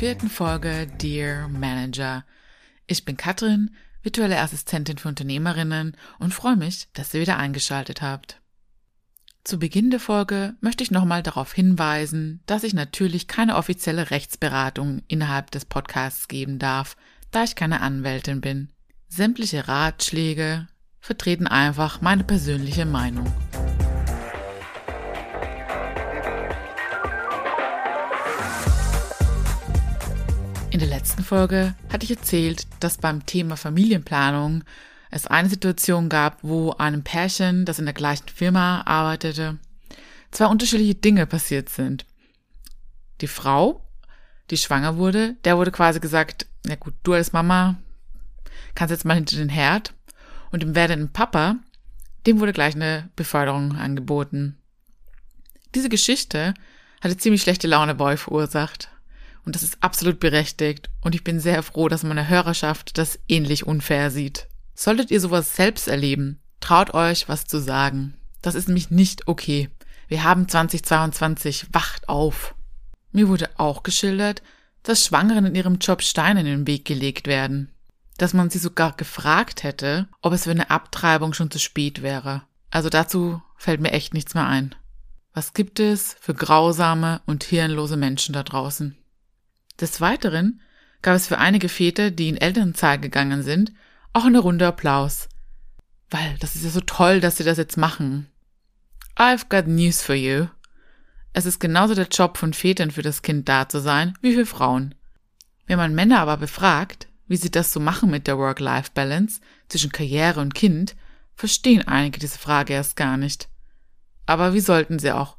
vierten Folge Dear Manager. Ich bin Katrin, virtuelle Assistentin für Unternehmerinnen und freue mich, dass ihr wieder eingeschaltet habt. Zu Beginn der Folge möchte ich nochmal darauf hinweisen, dass ich natürlich keine offizielle Rechtsberatung innerhalb des Podcasts geben darf, da ich keine Anwältin bin. Sämtliche Ratschläge vertreten einfach meine persönliche Meinung. In der letzten Folge hatte ich erzählt, dass beim Thema Familienplanung es eine Situation gab, wo einem Pärchen, das in der gleichen Firma arbeitete, zwei unterschiedliche Dinge passiert sind. Die Frau, die schwanger wurde, der wurde quasi gesagt, ja gut, du als Mama kannst jetzt mal hinter den Herd. Und dem werdenden Papa, dem wurde gleich eine Beförderung angeboten. Diese Geschichte hatte ziemlich schlechte Laune bei euch verursacht. Und das ist absolut berechtigt. Und ich bin sehr froh, dass meine Hörerschaft das ähnlich unfair sieht. Solltet ihr sowas selbst erleben, traut euch, was zu sagen. Das ist nämlich nicht okay. Wir haben 2022, wacht auf. Mir wurde auch geschildert, dass Schwangeren in ihrem Job Steine in den Weg gelegt werden. Dass man sie sogar gefragt hätte, ob es für eine Abtreibung schon zu spät wäre. Also dazu fällt mir echt nichts mehr ein. Was gibt es für grausame und hirnlose Menschen da draußen? Des Weiteren gab es für einige Väter, die in Elternzeit gegangen sind, auch eine Runde Applaus. Weil das ist ja so toll, dass sie das jetzt machen. I've got news for you. Es ist genauso der Job von Vätern für das Kind da zu sein, wie für Frauen. Wenn man Männer aber befragt, wie sie das so machen mit der Work-Life-Balance zwischen Karriere und Kind, verstehen einige diese Frage erst gar nicht. Aber wie sollten sie auch?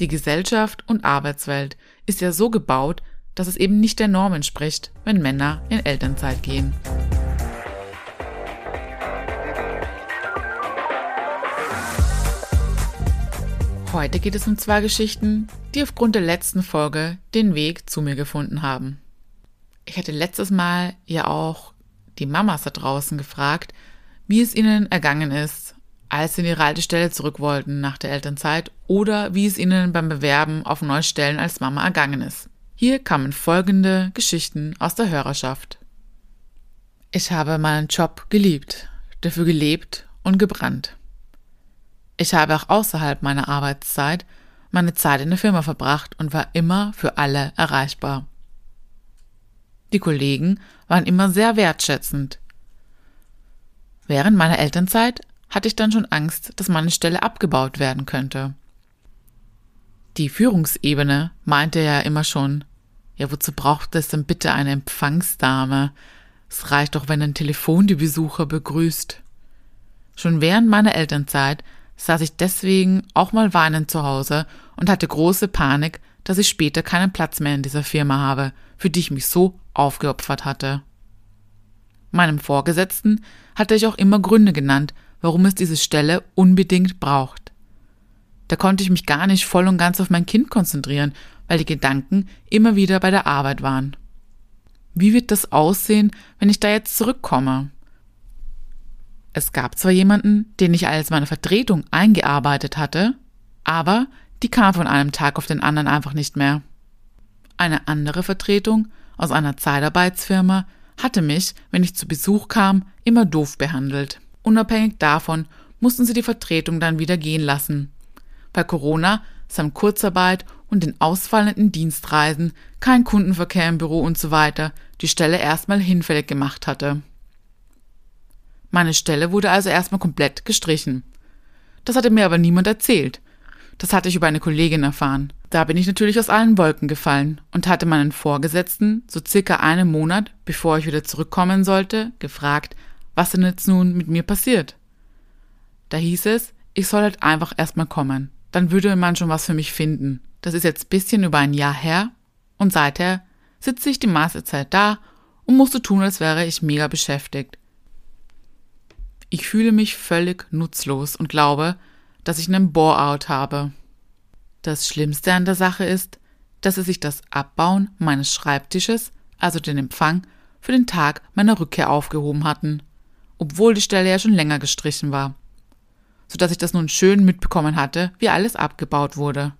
Die Gesellschaft und Arbeitswelt ist ja so gebaut, dass es eben nicht der Norm entspricht, wenn Männer in Elternzeit gehen. Heute geht es um zwei Geschichten, die aufgrund der letzten Folge den Weg zu mir gefunden haben. Ich hatte letztes Mal ja auch die Mamas da draußen gefragt, wie es ihnen ergangen ist, als sie in ihre alte Stelle zurück wollten nach der Elternzeit oder wie es ihnen beim Bewerben auf neue Stellen als Mama ergangen ist. Hier kamen folgende Geschichten aus der Hörerschaft. Ich habe meinen Job geliebt, dafür gelebt und gebrannt. Ich habe auch außerhalb meiner Arbeitszeit meine Zeit in der Firma verbracht und war immer für alle erreichbar. Die Kollegen waren immer sehr wertschätzend. Während meiner Elternzeit hatte ich dann schon Angst, dass meine Stelle abgebaut werden könnte. Die Führungsebene meinte ja immer schon, ja, wozu braucht es denn bitte eine Empfangsdame? Es reicht doch, wenn ein Telefon die Besucher begrüßt. Schon während meiner Elternzeit saß ich deswegen auch mal weinend zu Hause und hatte große Panik, dass ich später keinen Platz mehr in dieser Firma habe, für die ich mich so aufgeopfert hatte. Meinem Vorgesetzten hatte ich auch immer Gründe genannt, warum es diese Stelle unbedingt braucht. Da konnte ich mich gar nicht voll und ganz auf mein Kind konzentrieren, weil die Gedanken immer wieder bei der Arbeit waren. Wie wird das aussehen, wenn ich da jetzt zurückkomme? Es gab zwar jemanden, den ich als meine Vertretung eingearbeitet hatte, aber die kam von einem Tag auf den anderen einfach nicht mehr. Eine andere Vertretung aus einer Zeitarbeitsfirma hatte mich, wenn ich zu Besuch kam, immer doof behandelt. Unabhängig davon mussten sie die Vertretung dann wieder gehen lassen, bei Corona samt Kurzarbeit und den ausfallenden Dienstreisen, kein Kundenverkehr im Büro und so weiter die Stelle erstmal hinfällig gemacht hatte. Meine Stelle wurde also erstmal komplett gestrichen. Das hatte mir aber niemand erzählt. Das hatte ich über eine Kollegin erfahren. Da bin ich natürlich aus allen Wolken gefallen und hatte meinen Vorgesetzten, so circa einen Monat, bevor ich wieder zurückkommen sollte, gefragt, was denn jetzt nun mit mir passiert. Da hieß es, ich soll halt einfach erstmal kommen dann würde man schon was für mich finden. Das ist jetzt bisschen über ein Jahr her und seither sitze ich die meiste Zeit da und musste tun, als wäre ich mega beschäftigt. Ich fühle mich völlig nutzlos und glaube, dass ich einen Bore-out habe. Das Schlimmste an der Sache ist, dass sie sich das Abbauen meines Schreibtisches, also den Empfang, für den Tag meiner Rückkehr aufgehoben hatten, obwohl die Stelle ja schon länger gestrichen war sodass ich das nun schön mitbekommen hatte, wie alles abgebaut wurde.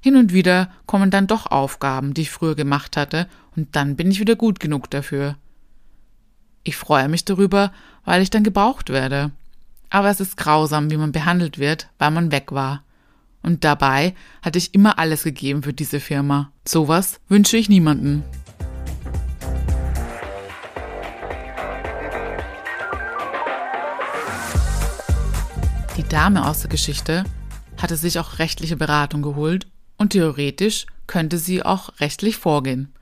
hin und wieder kommen dann doch Aufgaben, die ich früher gemacht hatte, und dann bin ich wieder gut genug dafür. Ich freue mich darüber, weil ich dann gebraucht werde. Aber es ist grausam, wie man behandelt wird, weil man weg war. Und dabei hatte ich immer alles gegeben für diese Firma. Sowas wünsche ich niemanden. Dame aus der Geschichte hatte sich auch rechtliche Beratung geholt und theoretisch könnte sie auch rechtlich vorgehen.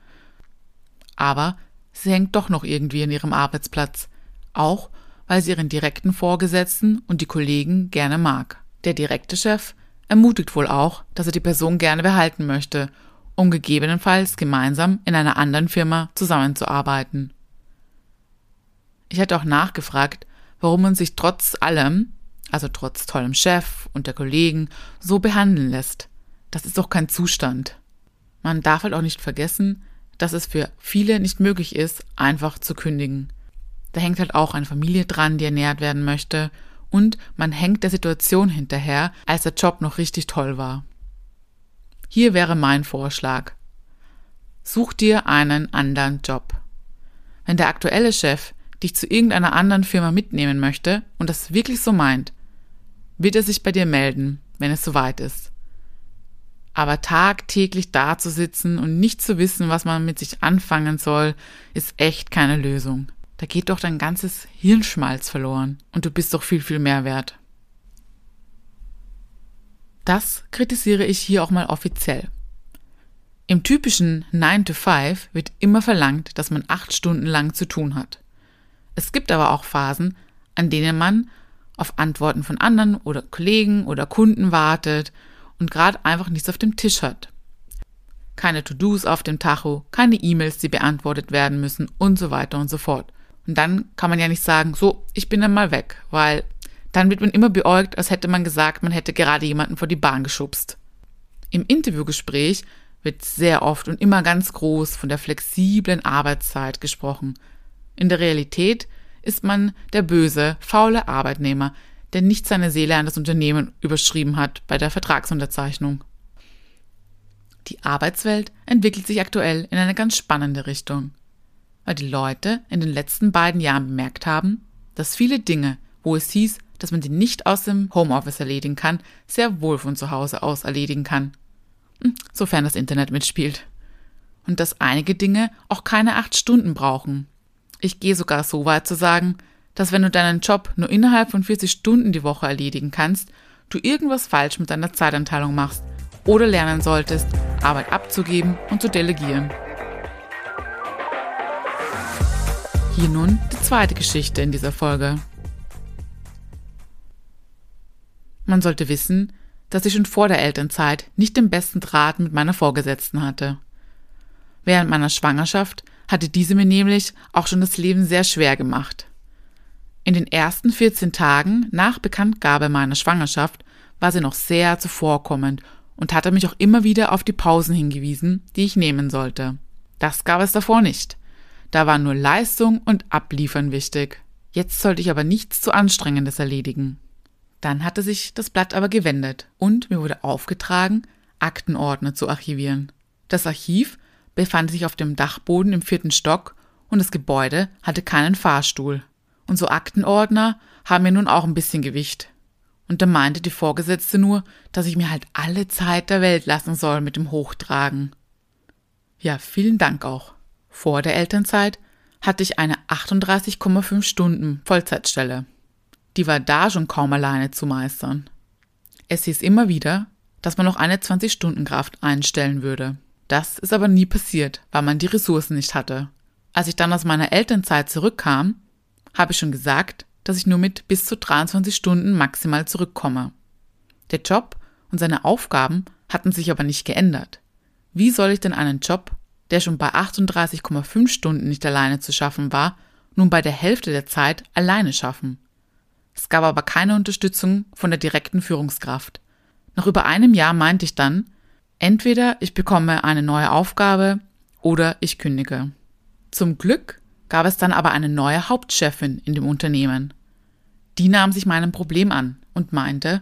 Aber sie hängt doch noch irgendwie an ihrem Arbeitsplatz, auch weil sie ihren direkten Vorgesetzten und die Kollegen gerne mag. Der direkte Chef ermutigt wohl auch, dass er die Person gerne behalten möchte, um gegebenenfalls gemeinsam in einer anderen Firma zusammenzuarbeiten. Ich hätte auch nachgefragt, warum man sich trotz allem, also trotz tollem Chef und der Kollegen, so behandeln lässt. Das ist doch kein Zustand. Man darf halt auch nicht vergessen, dass es für viele nicht möglich ist, einfach zu kündigen. Da hängt halt auch eine Familie dran, die ernährt werden möchte, und man hängt der Situation hinterher, als der Job noch richtig toll war. Hier wäre mein Vorschlag. Such dir einen anderen Job. Wenn der aktuelle Chef dich zu irgendeiner anderen Firma mitnehmen möchte und das wirklich so meint, wird er sich bei dir melden, wenn es soweit ist. Aber tagtäglich dazusitzen und nicht zu wissen, was man mit sich anfangen soll, ist echt keine Lösung. Da geht doch dein ganzes Hirnschmalz verloren und du bist doch viel, viel mehr wert. Das kritisiere ich hier auch mal offiziell. Im typischen 9 to 5 wird immer verlangt, dass man acht Stunden lang zu tun hat. Es gibt aber auch Phasen, an denen man auf Antworten von anderen oder Kollegen oder Kunden wartet und gerade einfach nichts auf dem Tisch hat. Keine To-Dos auf dem Tacho, keine E-Mails, die beantwortet werden müssen und so weiter und so fort. Und dann kann man ja nicht sagen, so, ich bin dann mal weg, weil dann wird man immer beäugt, als hätte man gesagt, man hätte gerade jemanden vor die Bahn geschubst. Im Interviewgespräch wird sehr oft und immer ganz groß von der flexiblen Arbeitszeit gesprochen. In der Realität ist man der böse, faule Arbeitnehmer, der nicht seine Seele an das Unternehmen überschrieben hat bei der Vertragsunterzeichnung. Die Arbeitswelt entwickelt sich aktuell in eine ganz spannende Richtung, weil die Leute in den letzten beiden Jahren bemerkt haben, dass viele Dinge, wo es hieß, dass man sie nicht aus dem Homeoffice erledigen kann, sehr wohl von zu Hause aus erledigen kann. Hm, sofern das Internet mitspielt. Und dass einige Dinge auch keine acht Stunden brauchen. Ich gehe sogar so weit zu sagen, dass wenn du deinen Job nur innerhalb von 40 Stunden die Woche erledigen kannst, du irgendwas falsch mit deiner Zeitanteilung machst oder lernen solltest, Arbeit abzugeben und zu delegieren. Hier nun die zweite Geschichte in dieser Folge. Man sollte wissen, dass ich schon vor der Elternzeit nicht den besten Draht mit meiner Vorgesetzten hatte. Während meiner Schwangerschaft hatte diese mir nämlich auch schon das Leben sehr schwer gemacht. In den ersten 14 Tagen nach Bekanntgabe meiner Schwangerschaft war sie noch sehr zuvorkommend und hatte mich auch immer wieder auf die Pausen hingewiesen, die ich nehmen sollte. Das gab es davor nicht. Da war nur Leistung und Abliefern wichtig. Jetzt sollte ich aber nichts zu Anstrengendes erledigen. Dann hatte sich das Blatt aber gewendet und mir wurde aufgetragen, Aktenordner zu archivieren. Das Archiv befand sich auf dem Dachboden im vierten Stock und das Gebäude hatte keinen Fahrstuhl. Und so Aktenordner haben mir nun auch ein bisschen Gewicht. Und da meinte die Vorgesetzte nur, dass ich mir halt alle Zeit der Welt lassen soll mit dem Hochtragen. Ja, vielen Dank auch. Vor der Elternzeit hatte ich eine 38,5 Stunden Vollzeitstelle. Die war da schon kaum alleine zu meistern. Es hieß immer wieder, dass man noch eine 20-Stunden-Kraft einstellen würde. Das ist aber nie passiert, weil man die Ressourcen nicht hatte. Als ich dann aus meiner Elternzeit zurückkam, habe ich schon gesagt, dass ich nur mit bis zu 23 Stunden maximal zurückkomme. Der Job und seine Aufgaben hatten sich aber nicht geändert. Wie soll ich denn einen Job, der schon bei 38,5 Stunden nicht alleine zu schaffen war, nun bei der Hälfte der Zeit alleine schaffen? Es gab aber keine Unterstützung von der direkten Führungskraft. Nach über einem Jahr meinte ich dann, entweder ich bekomme eine neue Aufgabe oder ich kündige. Zum Glück gab es dann aber eine neue Hauptchefin in dem Unternehmen. Die nahm sich meinem Problem an und meinte,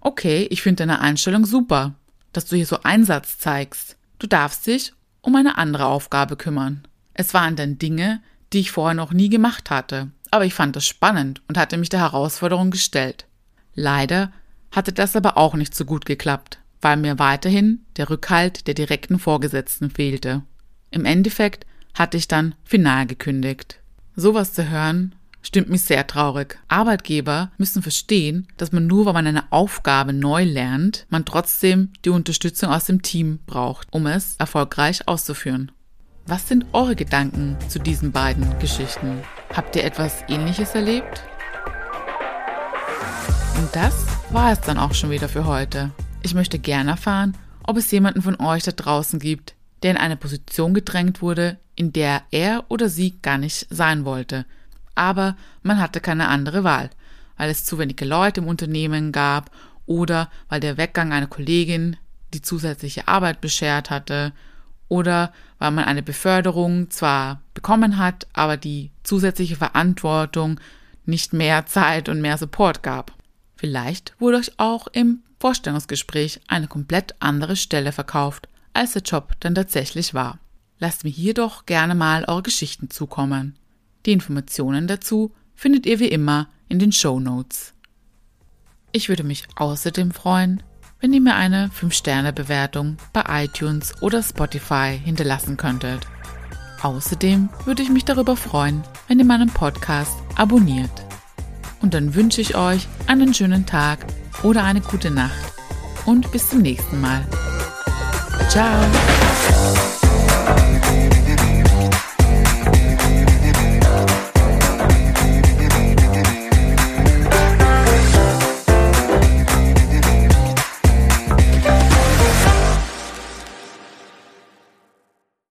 okay, ich finde deine Einstellung super. dass du hier so Einsatz zeigst. Du darfst dich um eine andere Aufgabe kümmern. Es waren dann Dinge, die ich vorher noch nie gemacht hatte, aber ich fand es spannend und hatte mich der Herausforderung gestellt. Leider hatte das aber auch nicht so gut geklappt, weil mir weiterhin der Rückhalt der direkten Vorgesetzten fehlte. Im Endeffekt hatte ich dann final gekündigt. Sowas zu hören stimmt mich sehr traurig. Arbeitgeber müssen verstehen, dass man nur, weil man eine Aufgabe neu lernt, man trotzdem die Unterstützung aus dem Team braucht, um es erfolgreich auszuführen. Was sind eure Gedanken zu diesen beiden Geschichten? Habt ihr etwas Ähnliches erlebt? Und das war es dann auch schon wieder für heute. Ich möchte gerne erfahren, ob es jemanden von euch da draußen gibt, der in eine Position gedrängt wurde, in der er oder sie gar nicht sein wollte. Aber man hatte keine andere Wahl, weil es zu wenige Leute im Unternehmen gab oder weil der Weggang einer Kollegin die zusätzliche Arbeit beschert hatte oder weil man eine Beförderung zwar bekommen hat, aber die zusätzliche Verantwortung nicht mehr Zeit und mehr Support gab. Vielleicht wurde euch auch im Vorstellungsgespräch eine komplett andere Stelle verkauft, als der Job dann tatsächlich war. Lasst mir hier doch gerne mal eure Geschichten zukommen. Die Informationen dazu findet ihr wie immer in den Show Notes. Ich würde mich außerdem freuen, wenn ihr mir eine 5-Sterne-Bewertung bei iTunes oder Spotify hinterlassen könntet. Außerdem würde ich mich darüber freuen, wenn ihr meinen Podcast abonniert. Und dann wünsche ich euch einen schönen Tag oder eine gute Nacht und bis zum nächsten Mal. Ciao!